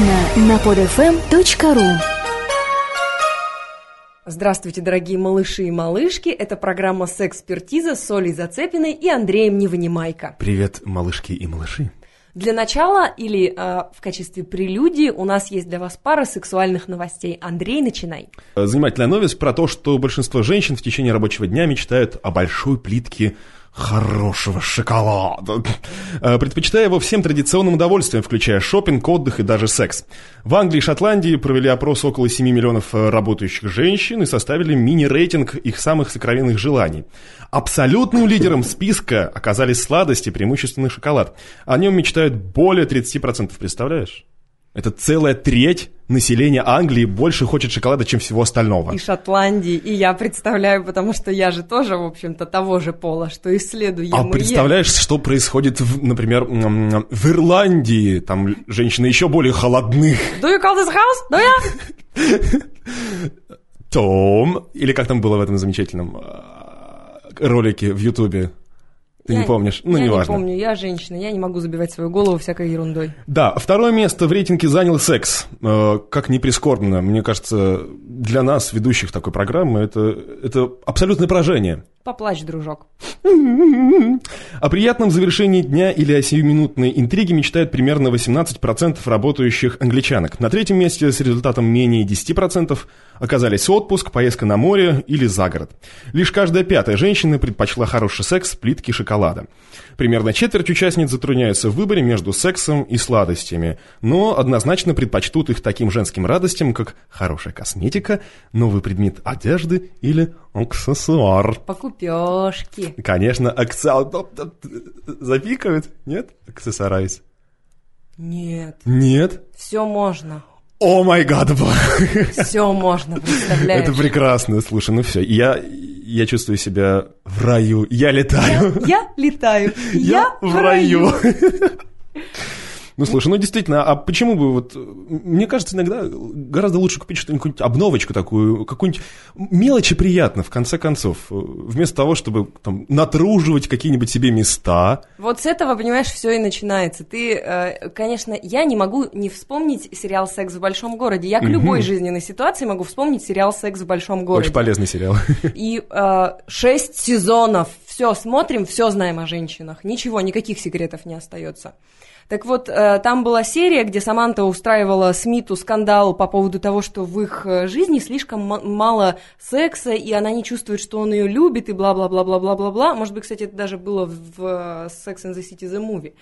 эксклюзивно на podfm.ru Здравствуйте, дорогие малыши и малышки. Это программа «Секспертиза» с Олей Зацепиной и Андреем Невынимайко. Привет, малышки и малыши. Для начала или э, в качестве прелюдии у нас есть для вас пара сексуальных новостей. Андрей, начинай. Занимательная новость про то, что большинство женщин в течение рабочего дня мечтают о большой плитке хорошего шоколада, э, предпочитая его всем традиционным удовольствиям, включая шопинг, отдых и даже секс. В Англии и Шотландии провели опрос около 7 миллионов э, работающих женщин и составили мини-рейтинг их самых сокровенных желаний. Абсолютным лидером списка оказались сладости, преимущественно шоколад. О нем мечтают более 30%, представляешь? Это целая треть населения Англии больше хочет шоколада, чем всего остального. И Шотландии, и я представляю, потому что я же тоже, в общем-то, того же пола, что исследую. А представляешь, что происходит, в, например, в Ирландии? Там женщины еще более холодны. Do you call this house? Do you? Том, или как там было в этом замечательном э, ролике в Ютубе? Ты я, не помнишь? Ну, я неважно. не помню, я женщина, я не могу забивать свою голову всякой ерундой. Да, второе место в рейтинге занял секс. Э, как ни прискорбно, мне кажется, для нас, ведущих такой программы, это, это абсолютное поражение. Поплачь, дружок. О приятном завершении дня или о сиюминутной интриге мечтают примерно 18% работающих англичанок. На третьем месте с результатом менее 10% оказались отпуск, поездка на море или за город. Лишь каждая пятая женщина предпочла хороший секс плитки шоколада. Примерно четверть участниц затрудняются в выборе между сексом и сладостями, но однозначно предпочтут их таким женским радостям, как хорошая косметика, новый предмет одежды или аксессуар. Покупешки. Конечно, аксессуар... Запикают? Нет? Аксессуарайз. Нет. Нет? Все можно. О май гад, Все можно, представляешь? Это прекрасно, слушай, ну все, я, я чувствую себя в раю, я летаю. Я, я летаю, я, я в раю. Ну, слушай, ну действительно, а почему бы вот... Мне кажется, иногда гораздо лучше купить что-нибудь, обновочку такую, какую-нибудь мелочи приятно, в конце концов, вместо того, чтобы там натруживать какие-нибудь себе места. Вот с этого, понимаешь, все и начинается. Ты, э, конечно, я не могу не вспомнить сериал «Секс в большом городе». Я к любой жизненной ситуации могу вспомнить сериал «Секс в большом городе». Очень полезный сериал. И э, шесть сезонов. Все смотрим, все знаем о женщинах. Ничего, никаких секретов не остается. Так вот, э, там была серия, где Саманта устраивала Смиту скандал по поводу того, что в их э, жизни слишком мало секса, и она не чувствует, что он ее любит, и бла-бла-бла-бла-бла-бла-бла. Может быть, кстати, это даже было в э, Sex and the City The Movie.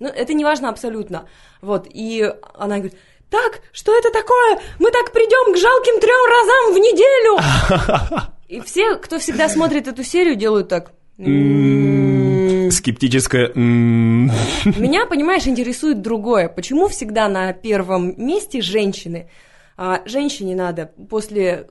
Но это не важно абсолютно. Вот, и она говорит, так, что это такое? Мы так придем к жалким трем разам в неделю! И все, кто всегда смотрит эту серию, делают так. Скептическое. Меня, понимаешь, интересует другое. Почему всегда на первом месте женщины? А женщине надо после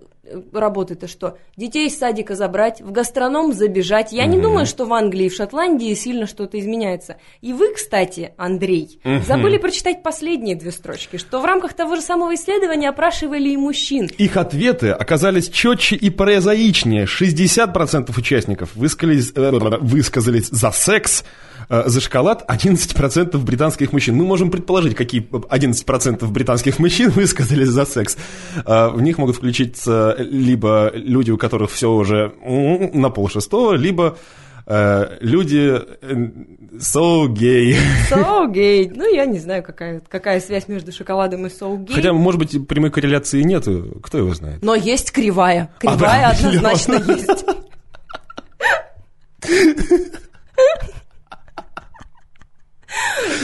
работы-то что? Детей из садика забрать, в гастроном забежать. Я mm-hmm. не думаю, что в Англии и в Шотландии сильно что-то изменяется. И вы, кстати, Андрей, mm-hmm. забыли прочитать последние две строчки, что в рамках того же самого исследования опрашивали и мужчин. Их ответы оказались четче и прозаичнее. 60% участников высказались, э, высказались за секс, Э, за шоколад 11% британских мужчин. Мы можем предположить, какие 11% британских мужчин высказались за секс. Э, в них могут включиться либо люди, у которых все уже на пол шестого, либо э, люди so gay. So gay. Ну, я не знаю, какая, какая связь между шоколадом и so gay. Хотя, может быть, прямой корреляции нет, кто его знает. Но есть кривая. Кривая а, да, однозначно есть.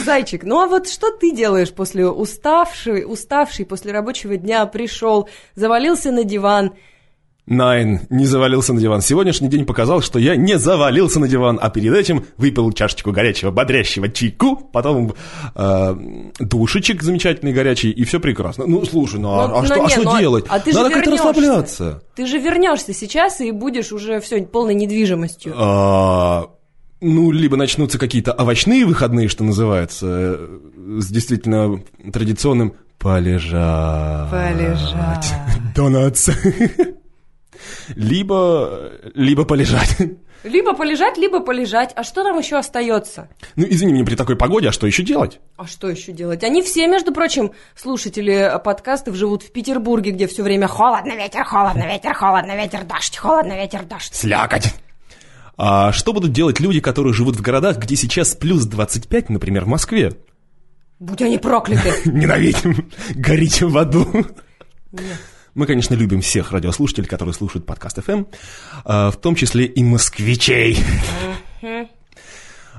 Зайчик, ну а вот что ты делаешь после уставший, уставший после рабочего дня пришел, завалился на диван? Найн, не завалился на диван. Сегодняшний день показал, что я не завалился на диван, а перед этим выпил чашечку горячего, бодрящего чайку, потом э, душечек замечательный горячий, и все прекрасно. Ну, слушай, ну, а ну а, а, что, не, а что ну, делать? А ты Надо как-то расслабляться. Ты же вернешься сейчас и будешь уже все полной недвижимостью. А, ну, либо начнутся какие-то овощные выходные, что называется, э, с действительно традиционным полежать. Полежать. Донатс. Либо, либо полежать. Либо полежать, либо полежать. А что там еще остается? Ну, извини меня, при такой погоде, а что еще делать? А что еще делать? Они все, между прочим, слушатели подкастов живут в Петербурге, где все время холодно, ветер, холодно, ветер, холодно, ветер, дождь, холодно, ветер, дождь. Слякоть. А что будут делать люди, которые живут в городах, где сейчас плюс 25, например, в Москве? Будь они прокляты. Ненавидим, горите в аду. Нет. Мы, конечно, любим всех радиослушателей, которые слушают подкаст FM, а, в том числе и москвичей.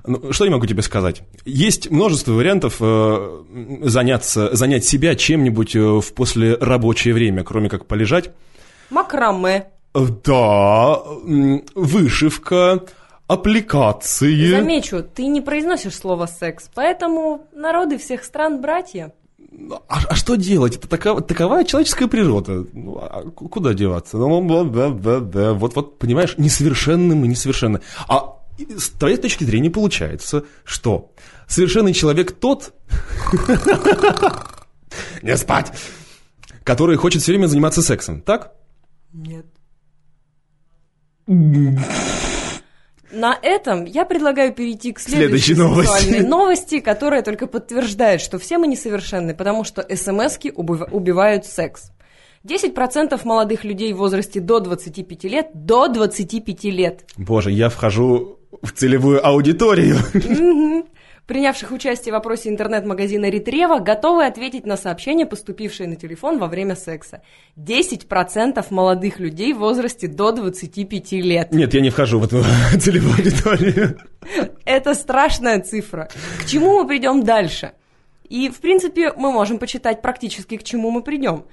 Ну, что я могу тебе сказать? Есть множество вариантов э, заняться, занять себя чем-нибудь э, в послерабочее время, кроме как полежать. Макраме. Да, вышивка, аппликации. Замечу, ты не произносишь слово секс, поэтому народы всех стран братья. А, а что делать? Это такова, такова человеческая природа. Ну, а ку- куда деваться? Ну, да, да, да, да. Вот, вот, понимаешь, несовершенны мы, несовершенны. А с твоей точки зрения получается, что совершенный человек тот... Не спать! Который хочет все время заниматься сексом, так? Нет. На этом я предлагаю перейти к следующей, Следующей новости. сексуальной новости, которая только подтверждает, что все мы несовершенны, потому что СМСки убив- убивают секс. 10% молодых людей в возрасте до 25 лет, до 25 лет, Боже, я вхожу в целевую аудиторию. Принявших участие в опросе интернет-магазина Ретрева, готовы ответить на сообщения, поступившие на телефон во время секса. 10% молодых людей в возрасте до 25 лет. Нет, я не вхожу в эту целевую аудиторию. Это страшная цифра. К чему мы придем дальше? И, в принципе, мы можем почитать практически, к чему мы придем.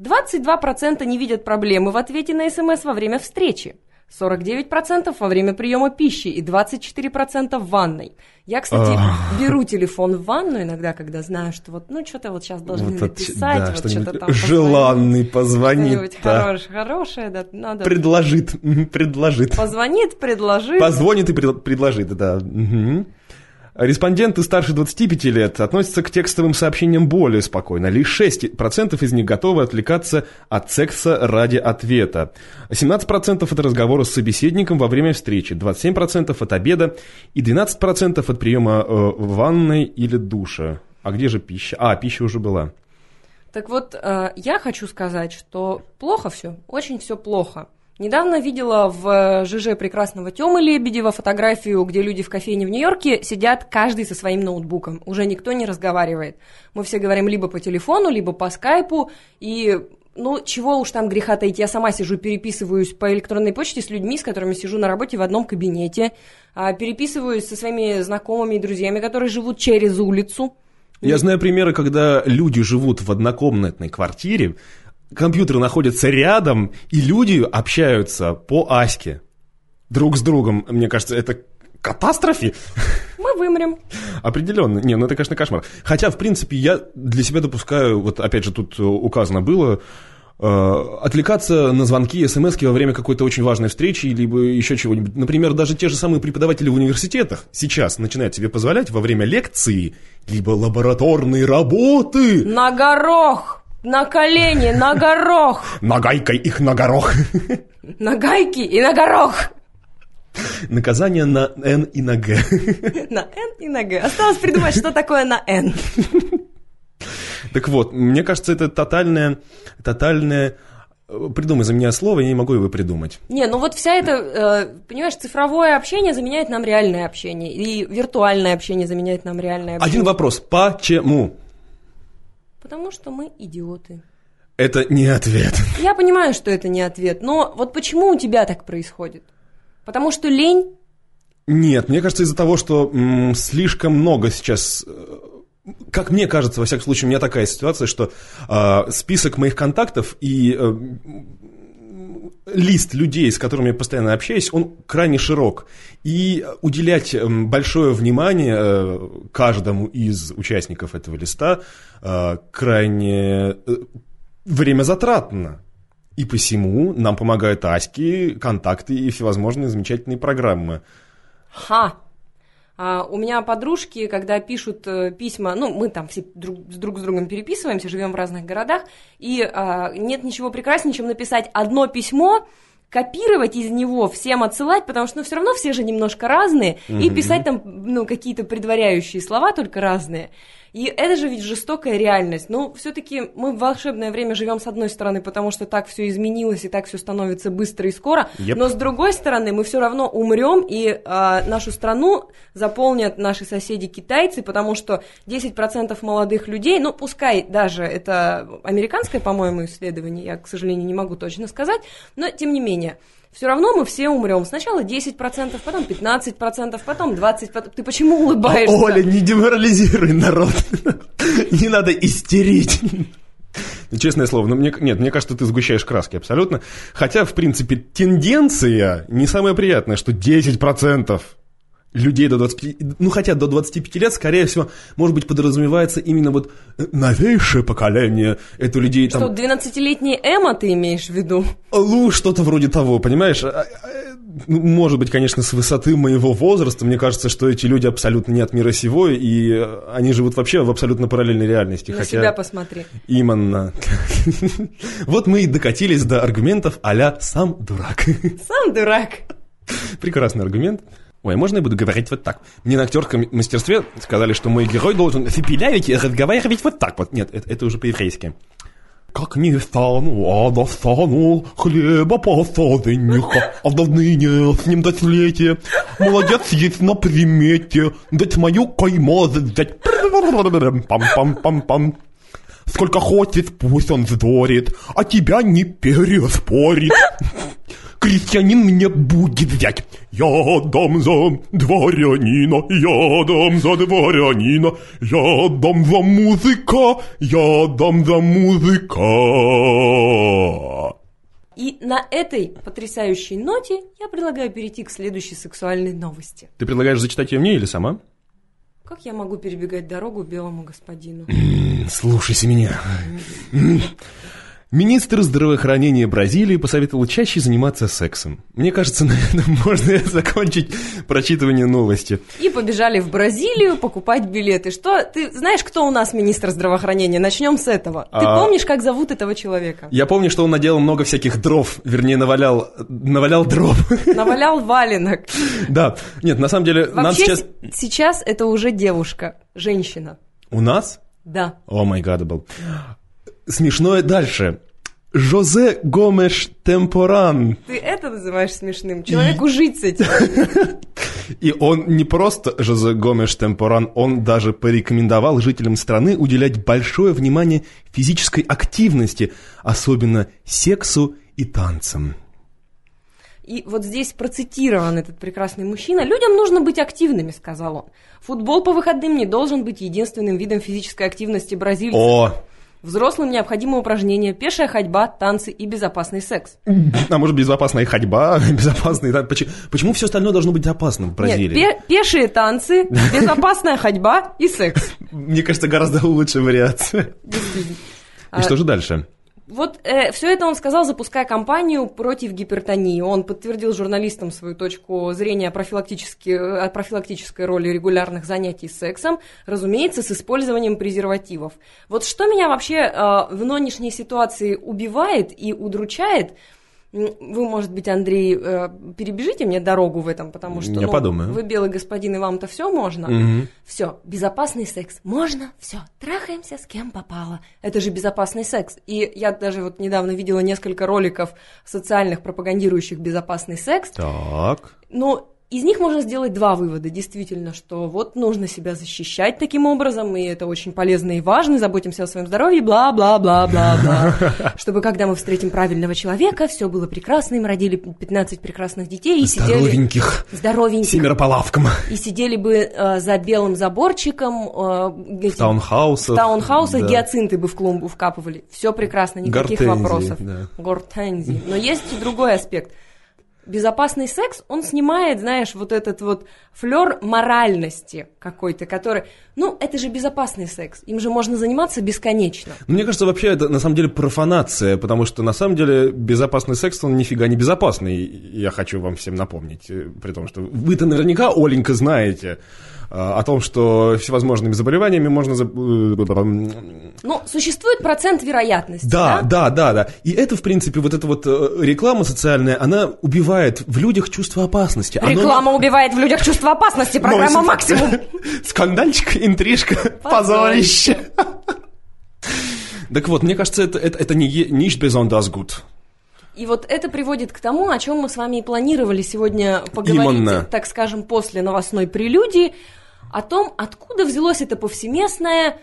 22% не видят проблемы в ответе на СМС во время встречи. 49% во время приема пищи и 24% в ванной. Я, кстати, Ах. беру телефон в ванну иногда, когда знаю, что вот, ну, что-то вот сейчас должны Вот написать, да, вот что-то там желанный позвонит. что-нибудь да. хорош- хорошее, да, надо. Предложит, предложит. Позвонит, предложит. Позвонит и пред- предложит, да. Мгм. Респонденты старше 25 лет относятся к текстовым сообщениям более спокойно. Лишь 6% из них готовы отвлекаться от секса ради ответа. 17% это разговоры с собеседником во время встречи, 27% от обеда и 12% от приема э, ванной или душа. А где же пища? А, пища уже была. Так вот, э, я хочу сказать, что плохо все, очень все плохо. Недавно видела в ЖЖ прекрасного Тёмы Лебедева фотографию, где люди в кофейне в Нью-Йорке сидят каждый со своим ноутбуком. Уже никто не разговаривает. Мы все говорим либо по телефону, либо по скайпу. И, ну, чего уж там греха таить, я сама сижу, переписываюсь по электронной почте с людьми, с которыми сижу на работе в одном кабинете. а, Переписываюсь со своими знакомыми и друзьями, которые живут через улицу. Я знаю примеры, когда люди живут в однокомнатной квартире, компьютеры находятся рядом, и люди общаются по аське друг с другом. Мне кажется, это катастрофе. Мы вымрем. Определенно. Не, ну это, конечно, кошмар. Хотя, в принципе, я для себя допускаю, вот опять же тут э, указано было, э, отвлекаться на звонки, смс во время какой-то очень важной встречи, либо еще чего-нибудь. Например, даже те же самые преподаватели в университетах сейчас начинают себе позволять во время лекции, либо лабораторной работы, На горох! На колени, на горох! нагайкой их на горох. На гайки и на горох! Наказание на Н и на Г. На Н и на Г. Осталось придумать, что такое на Н. Так вот, мне кажется, это тотальное, тотальное... э, Придумай за меня слово, я не могу его придумать. Не, ну вот вся эта, э, понимаешь, цифровое общение заменяет нам реальное общение. И виртуальное общение заменяет нам реальное общение. Один вопрос. Почему? Потому что мы идиоты. Это не ответ. Я понимаю, что это не ответ, но вот почему у тебя так происходит? Потому что лень? Нет, мне кажется, из-за того, что м, слишком много сейчас... э, Как мне кажется, во всяком случае, у меня такая ситуация, что э, список моих контактов и э, лист людей, с которыми я постоянно общаюсь, он крайне широк. И уделять м, большое внимание э, каждому из участников этого листа э, крайне э, время затратно. И посему нам помогают аськи, контакты и всевозможные замечательные программы. Ха! А, у меня подружки, когда пишут э, письма, ну, мы там все друг, с друг с другом переписываемся, живем в разных городах, и а, нет ничего прекраснее, чем написать одно письмо, копировать из него, всем отсылать, потому что, ну, все равно все же немножко разные, и писать там, ну, какие-то предваряющие слова только разные. И это же ведь жестокая реальность. Ну, все-таки мы в волшебное время живем с одной стороны, потому что так все изменилось и так все становится быстро и скоро. Yep. Но с другой стороны, мы все равно умрем, и э, нашу страну заполнят наши соседи китайцы, потому что 10% молодых людей, ну, пускай даже это американское, по-моему, исследование, я, к сожалению, не могу точно сказать, но тем не менее все равно мы все умрем. Сначала 10%, потом 15%, потом 20%. Ты почему улыбаешься? Оля, не деморализируй народ. Не надо истерить. Ну, честное слово, ну, мне, нет, мне кажется, ты сгущаешь краски абсолютно. Хотя, в принципе, тенденция не самая приятная, что 10% людей до 25, ну хотя до 25 лет, скорее всего, может быть, подразумевается именно вот новейшее поколение. Это людей там... Что, 12-летний Эма ты имеешь в виду? Ну, что-то вроде того, понимаешь? А, а, ну, может быть, конечно, с высоты моего возраста, мне кажется, что эти люди абсолютно не от мира сего, и они живут вообще в абсолютно параллельной реальности. На хотя... себя посмотри. Именно. Вот мы и докатились до аргументов а «сам дурак». Сам дурак. Прекрасный аргумент. Ой, можно я буду говорить вот так? Мне на актерском мастерстве сказали, что мой герой должен фипелявить и разговаривать вот так вот. Нет, это, это уже по-еврейски. Как не стану, а достану хлеба посаденника, а давныне с ним дослете. Молодец есть на примете, дать мою кайму взять. Пам-пам-пам-пам. Сколько хочет, пусть он вздорит, а тебя не переспорит крестьянин мне будет взять. Я дам за дворянина, я дам за дворянина, я дам за музыка, я дам за музыка. И на этой потрясающей ноте я предлагаю перейти к следующей сексуальной новости. Ты предлагаешь зачитать ее мне или сама? Как я могу перебегать дорогу белому господину? Слушайся меня. Министр здравоохранения Бразилии посоветовал чаще заниматься сексом. Мне кажется, на этом можно закончить прочитывание новости. И побежали в Бразилию покупать билеты. Что, ты знаешь, кто у нас министр здравоохранения? Начнем с этого. Ты а... помнишь, как зовут этого человека? Я помню, что он наделал много всяких дров, вернее, навалял, навалял дров. Навалял валенок. Да, нет, на самом деле, нам сейчас... сейчас это уже девушка, женщина. У нас? Да. О май гад, был. Смешное дальше. Жозе Гомеш Темпоран. Ты это называешь смешным? Человеку жить с этим. И он не просто Жозе Гомеш Темпоран, он даже порекомендовал жителям страны уделять большое внимание физической активности, особенно сексу и танцам. И вот здесь процитирован этот прекрасный мужчина. «Людям нужно быть активными», — сказал он. «Футбол по выходным не должен быть единственным видом физической активности бразильцев». О, Взрослым необходимы упражнения, пешая ходьба, танцы и безопасный секс. А может, безопасная ходьба, безопасный... Почему, почему все остальное должно быть опасным в Бразилии? Нет, пе- пешие танцы, безопасная ходьба и секс. Мне кажется, гораздо лучше вариация. И что же дальше? Вот э, все это он сказал, запуская кампанию против гипертонии. Он подтвердил журналистам свою точку зрения о, профилактически, о профилактической роли регулярных занятий сексом, разумеется, с использованием презервативов. Вот что меня вообще э, в нынешней ситуации убивает и удручает – вы, может быть, Андрей, э, перебежите мне дорогу в этом, потому что Я ну, подумаю. вы белый господин, и вам-то все можно. Угу. Все, безопасный секс. Можно, все, трахаемся с кем попало. Это же безопасный секс. И я даже вот недавно видела несколько роликов социальных, пропагандирующих безопасный секс. Так. Ну, из них можно сделать два вывода, действительно, что вот нужно себя защищать таким образом, и это очень полезно и важно, заботимся о своем здоровье, бла-бла-бла-бла-бла. Чтобы когда мы встретим правильного человека, все было прекрасно, им родили 15 прекрасных детей и сидели... Здоровеньких. Здоровеньких. Семеро по лавкам. И сидели бы э, за белым заборчиком... Э, в таунхаусах. В таунхаусах да. гиацинты бы в клумбу вкапывали. Все прекрасно, никаких Гортензии, вопросов. Да. Гортензии. Но есть и другой аспект – безопасный секс, он снимает, знаешь, вот этот вот флер моральности какой-то, который, ну, это же безопасный секс, им же можно заниматься бесконечно. Ну, мне кажется, вообще это на самом деле профанация, потому что на самом деле безопасный секс, он нифига не безопасный, я хочу вам всем напомнить, э, при том, что вы-то наверняка, Оленька, знаете, о том, что всевозможными заболеваниями можно... Ну, существует процент вероятности, Да, да? да, да, да. И это, в принципе, вот эта вот э, реклама социальная, она убивает в людях чувство опасности. Оно- Реклама убивает в людях чувство опасности, программа Носит. «Максимум». Скандальчик, интрижка, позорище. Так вот, мне кажется, это, это, это не nicht besonders gut. И вот это приводит к тому, о чем мы с вами и планировали сегодня поговорить, Именно. так скажем, после новостной прелюдии, о том, откуда взялось это повсеместное,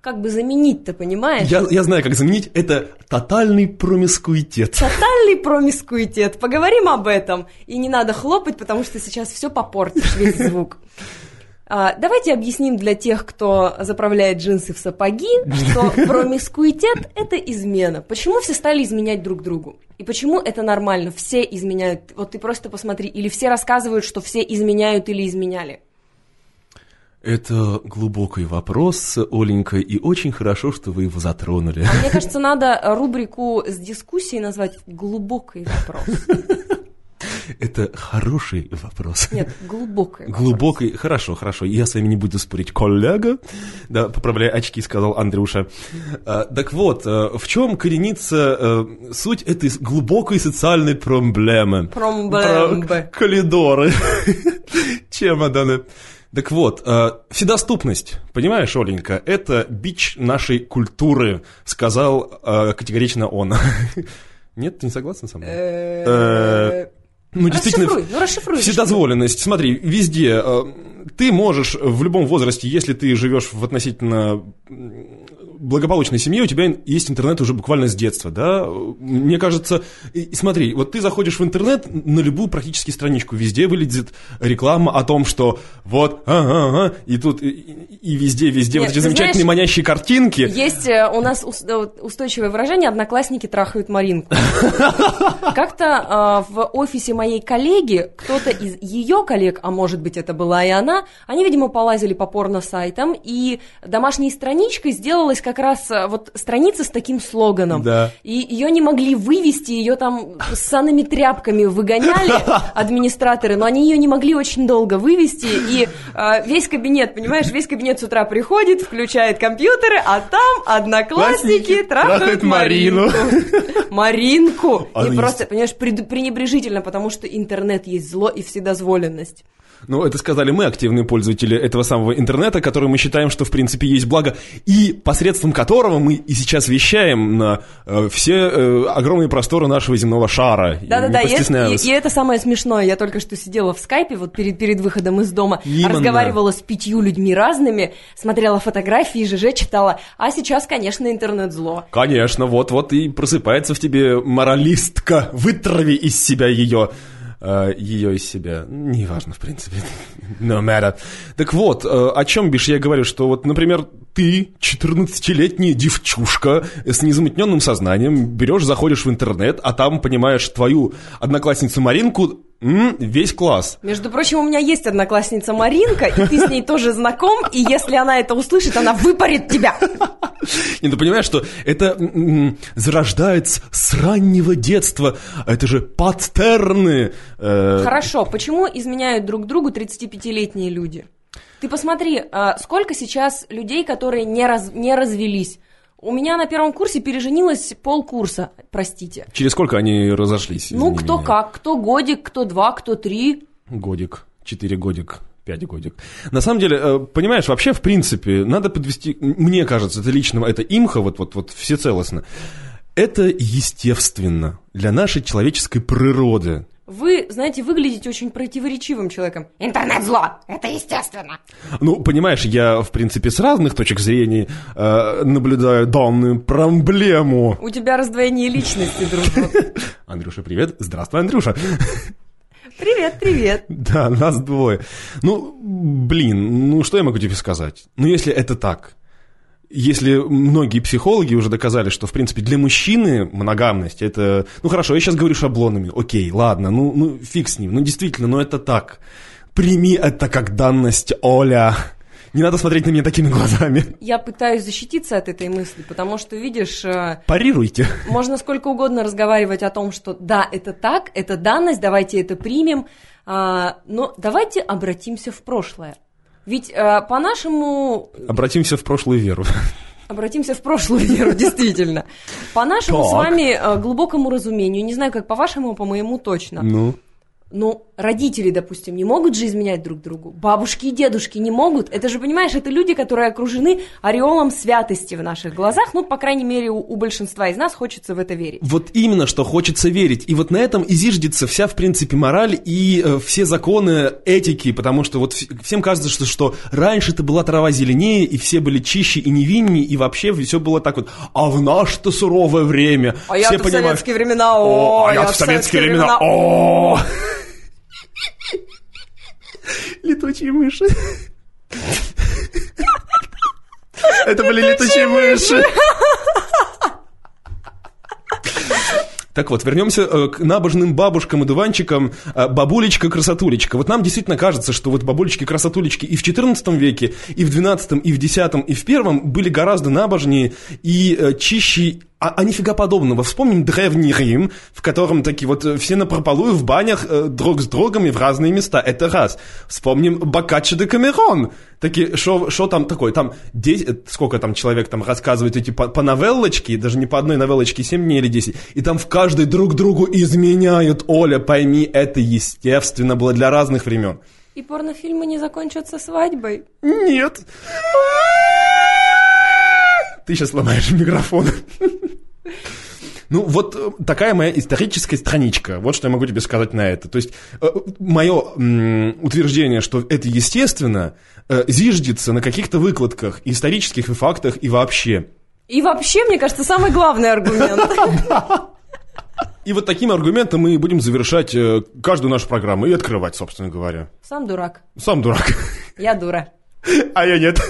как бы заменить-то, понимаешь? Я, я знаю, как заменить. Это тотальный промискуитет. Тотальный промискуитет. Поговорим об этом. И не надо хлопать, потому что сейчас все попортишь, весь звук. А, давайте объясним для тех, кто заправляет джинсы в сапоги, что промискуитет – это измена. Почему все стали изменять друг другу? И почему это нормально? Все изменяют. Вот ты просто посмотри. Или все рассказывают, что все изменяют или изменяли. Это глубокий вопрос, Оленька, и очень хорошо, что вы его затронули. А мне кажется, надо рубрику с дискуссией назвать «Глубокий вопрос». Это хороший вопрос. Нет, глубокий вопрос. Глубокий, хорошо, хорошо, я с вами не буду спорить, коллега, да, поправляя очки, сказал Андрюша. А, так вот, а, в чем коренится а, суть этой глубокой социальной проблемы? Проблемы. Про Коридоры, чемоданы. Так вот, а, вседоступность, понимаешь, Оленька, это бич нашей культуры, сказал а, категорично он. Нет, ты не согласна со мной? Ну, действительно, Расшифруй, ну расшифруй. Вседозволенность. Смотри, везде. э, Ты можешь в любом возрасте, если ты живешь в относительно благополучной семье, у тебя есть интернет уже буквально с детства, да? Мне кажется, и- смотри, вот ты заходишь в интернет на любую практически страничку, везде вылезет реклама о том, что вот, ага, ага, и тут, и, и- везде, везде Нет, вот эти замечательные знаешь, манящие картинки. Есть э, у нас э, устойчивое выражение «одноклассники трахают Маринку». Как-то э, в офисе моей коллеги, кто-то из ее коллег, а может быть это была и она, они, видимо, полазили по порно-сайтам, и домашней страничкой сделалась как раз э, вот страница с таким слоганом. Да. И ее не могли вывести, ее там с санными тряпками выгоняли администраторы, но они ее не могли очень долго вывести, и э, весь кабинет, понимаешь, весь кабинет с утра приходит, включает компьютеры, а там одноклассники Классники трахают Марину. Маринку. Оно И просто, понимаешь, пренебрежительно, потому что интернет есть зло и вседозволенность. Ну, это сказали мы, активные пользователи этого самого интернета, который мы считаем, что в принципе есть благо, и посредством которого мы и сейчас вещаем на э, все э, огромные просторы нашего земного шара. Да-да-да, и, и- и это самое смешное. Я только что сидела в скайпе вот перед, перед выходом из дома, Именно. разговаривала с пятью людьми разными, смотрела фотографии, ЖЖ читала. А сейчас, конечно, интернет зло. Конечно, вот-вот и просыпается в тебе моралистка. Вытрави из себя ее. Э, ее из себя. Неважно, в принципе. No matter. Так вот, э, о чем, Биш, я говорю, что вот, например, ты, 14-летняя девчушка с незамутненным сознанием, берешь, заходишь в интернет, а там, понимаешь, твою одноклассницу Маринку, м, весь класс. Между прочим, у меня есть одноклассница Маринка, и ты с ней тоже знаком, и если она это услышит, она выпарит тебя. Не, ты понимаешь, что это зарождается с раннего детства. А Это же паттерны. э, Хорошо, почему изменяют друг другу 35-летние люди? Ты посмотри, а, сколько сейчас людей, которые не, раз- не развелись. У меня на первом курсе переженилось полкурса, простите. Через сколько они разошлись? Ну, кто меня? как, кто годик, кто два, кто три. Годик, четыре годик, пять годик. На самом деле, э, понимаешь, вообще, в принципе, надо подвести, мне кажется, это лично, это имха, вот, вот, вот всецелостно. Это естественно для нашей человеческой природы. Вы, знаете, выглядите очень противоречивым человеком. Интернет зло, это естественно. Ну, понимаешь, я, в принципе, с разных точек зрения э, наблюдаю данную проблему. У тебя раздвоение личности, дружок. Андрюша, привет. Здравствуй, Андрюша. Привет, привет. Да, нас двое. Ну, блин, ну что я могу тебе сказать? Ну, если это так, если многие психологи уже доказали, что, в принципе, для мужчины моногамность это... Ну, хорошо, я сейчас говорю шаблонами. Окей, ладно, ну, ну фиг с ним. Ну, действительно, ну это так. Прими это как данность, Оля. Не надо смотреть на меня такими глазами. Я пытаюсь защититься от этой мысли, потому что, видишь, э, Парируйте. можно сколько угодно разговаривать о том, что да, это так, это данность, давайте это примем, а, но давайте обратимся в прошлое. Ведь э, по-нашему... Обратимся в прошлую веру. Обратимся в прошлую веру, действительно. По нашему Так. с вами э, глубокому разумению, не знаю, как по вашему, а по моему точно. Ну, Ну, родители, допустим, не могут же изменять друг другу. Бабушки и дедушки не могут. Это же, понимаешь, это люди, которые окружены ореолом святости в наших глазах. Ну, по крайней мере, у, у большинства из нас хочется в это верить. вот именно, что хочется верить. И вот на этом и зиждется вся, в принципе, мораль и э, все законы этики, потому что вот вс- всем кажется, что, что раньше это была трава зеленее, и все были чище и невиннее, и вообще все было так вот. А в наше-то суровое время А я-то в советские времена, О, о, а я в советские времена, о Летучие мыши. Это были летучие мыши. Так вот, вернемся э, к набожным бабушкам и дуванчикам. Э, Бабулечка-красотулечка. Вот нам действительно кажется, что вот бабулечки-красотулечки и в XIV веке, и в XII, и в X, и в первом были гораздо набожнее и э, чище, а, а нифига подобного. Вспомним древний Рим, в котором такие вот э, все напропалую в банях э, друг с другом и в разные места. Это раз. Вспомним Боккаччо де Камерон. Такие, что там такое? Там 10, э, сколько там человек там рассказывает эти по, по новеллочке, даже не по одной новеллочке, 7 дней или 10. И там в каждой друг другу изменяют. Оля, пойми, это естественно было для разных времен. И порнофильмы не закончатся свадьбой. Нет. Ты сейчас сломаешь микрофон. Ну, вот э, такая моя историческая страничка. Вот что я могу тебе сказать на это. То есть, мое утверждение, что это естественно, э, зиждется на каких-то выкладках, исторических и фактах, и вообще. И вообще, мне кажется, самый главный аргумент. И вот таким аргументом мы будем завершать э, каждую нашу программу и открывать, собственно говоря. Сам дурак. Сам дурак. Я дура. А я нет.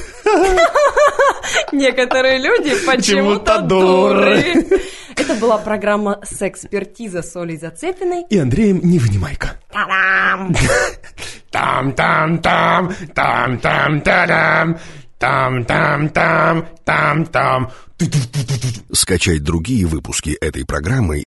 Некоторые люди Почему-то дуры. Это была программа «Сэкспертиза» с Олей Зацепиной. И Андреем Невнимайко. Та-дам! Там-там-там, там-там-та-дам, там-там-там, там-там. Скачать другие выпуски этой программы